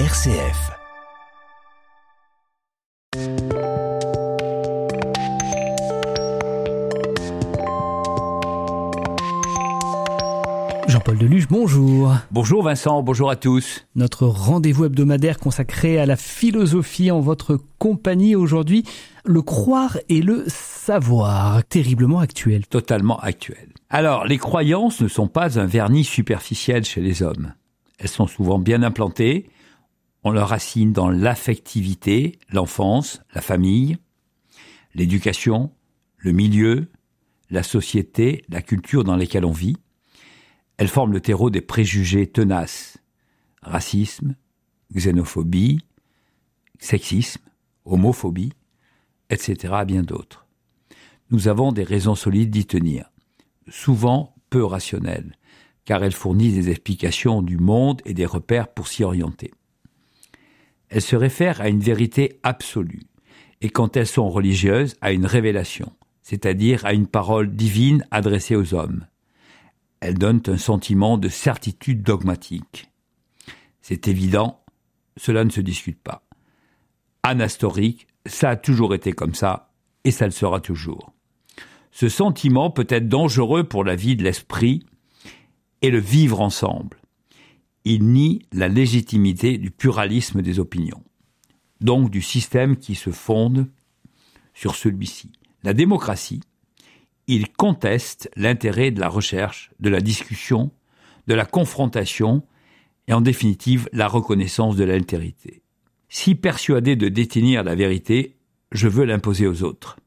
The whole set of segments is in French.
RCF. Jean-Paul Deluge, bonjour. Bonjour Vincent, bonjour à tous. Notre rendez-vous hebdomadaire consacré à la philosophie en votre compagnie aujourd'hui, le croire et le savoir, terriblement actuel. Totalement actuel. Alors, les croyances ne sont pas un vernis superficiel chez les hommes. Elles sont souvent bien implantées. On leur racine dans l'affectivité, l'enfance, la famille, l'éducation, le milieu, la société, la culture dans lesquelles on vit. Elles forment le terreau des préjugés tenaces. Racisme, xénophobie, sexisme, homophobie, etc. bien d'autres. Nous avons des raisons solides d'y tenir, souvent peu rationnelles, car elles fournissent des explications du monde et des repères pour s'y orienter. Elles se réfèrent à une vérité absolue, et quand elles sont religieuses, à une révélation, c'est-à-dire à une parole divine adressée aux hommes. Elles donnent un sentiment de certitude dogmatique. C'est évident, cela ne se discute pas. Anastorique, ça a toujours été comme ça, et ça le sera toujours. Ce sentiment peut être dangereux pour la vie de l'esprit et le vivre ensemble. Il nie la légitimité du pluralisme des opinions, donc du système qui se fonde sur celui-ci. La démocratie, il conteste l'intérêt de la recherche, de la discussion, de la confrontation et en définitive la reconnaissance de l'altérité. Si persuadé de détenir la vérité, je veux l'imposer aux autres,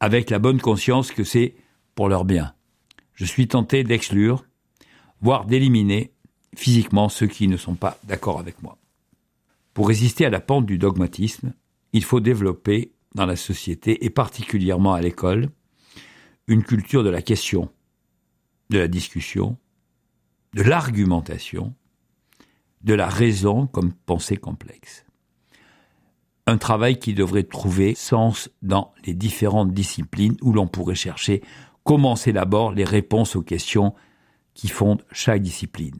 avec la bonne conscience que c'est pour leur bien. Je suis tenté d'exclure, voire d'éliminer physiquement ceux qui ne sont pas d'accord avec moi. Pour résister à la pente du dogmatisme, il faut développer dans la société et particulièrement à l'école une culture de la question, de la discussion, de l'argumentation, de la raison comme pensée complexe. Un travail qui devrait trouver sens dans les différentes disciplines où l'on pourrait chercher comment s'élaborent les réponses aux questions qui fondent chaque discipline.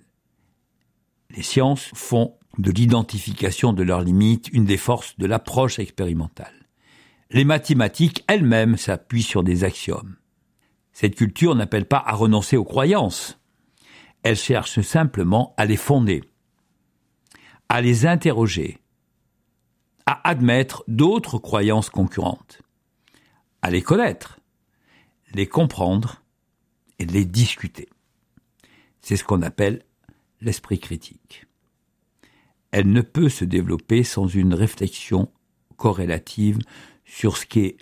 Les sciences font de l'identification de leurs limites une des forces de l'approche expérimentale. Les mathématiques elles-mêmes s'appuient sur des axiomes. Cette culture n'appelle pas à renoncer aux croyances. Elle cherche simplement à les fonder, à les interroger, à admettre d'autres croyances concurrentes, à les connaître, les comprendre et les discuter. C'est ce qu'on appelle l'esprit critique. Elle ne peut se développer sans une réflexion corrélative sur ce qu'est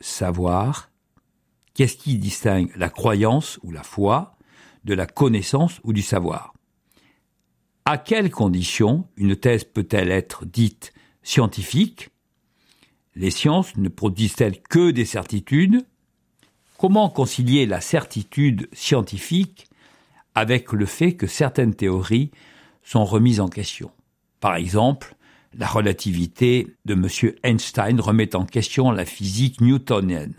savoir, qu'est-ce qui distingue la croyance ou la foi de la connaissance ou du savoir. À quelles conditions une thèse peut-elle être dite scientifique? Les sciences ne produisent-elles que des certitudes? Comment concilier la certitude scientifique avec le fait que certaines théories sont remises en question. Par exemple, la relativité de M. Einstein remet en question la physique newtonienne,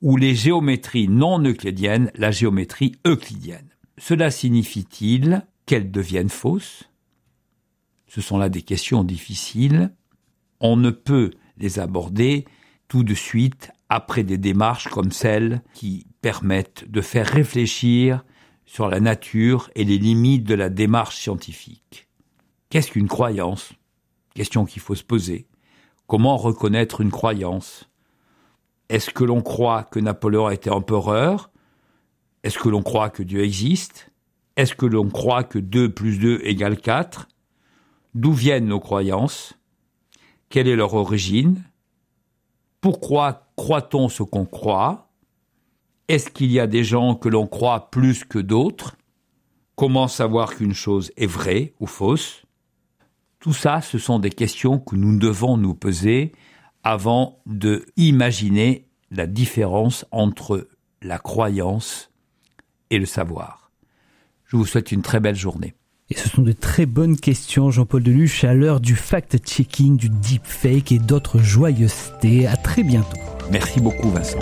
ou les géométries non euclidiennes la géométrie euclidienne. Cela signifie-t-il qu'elles deviennent fausses? Ce sont là des questions difficiles. On ne peut les aborder tout de suite après des démarches comme celles qui permettent de faire réfléchir sur la nature et les limites de la démarche scientifique. Qu'est-ce qu'une croyance? Question qu'il faut se poser. Comment reconnaître une croyance? Est-ce que l'on croit que Napoléon a été empereur? Est-ce que l'on croit que Dieu existe? Est-ce que l'on croit que 2 plus 2 égale 4 D'où viennent nos croyances? Quelle est leur origine? Pourquoi croit-on ce qu'on croit? Est-ce qu'il y a des gens que l'on croit plus que d'autres? Comment savoir qu'une chose est vraie ou fausse? Tout ça, ce sont des questions que nous devons nous poser avant de imaginer la différence entre la croyance et le savoir. Je vous souhaite une très belle journée. Et ce sont de très bonnes questions, Jean-Paul Deluche, à l'heure du fact-checking, du deepfake et d'autres joyeusetés. À très bientôt. Merci beaucoup, Vincent.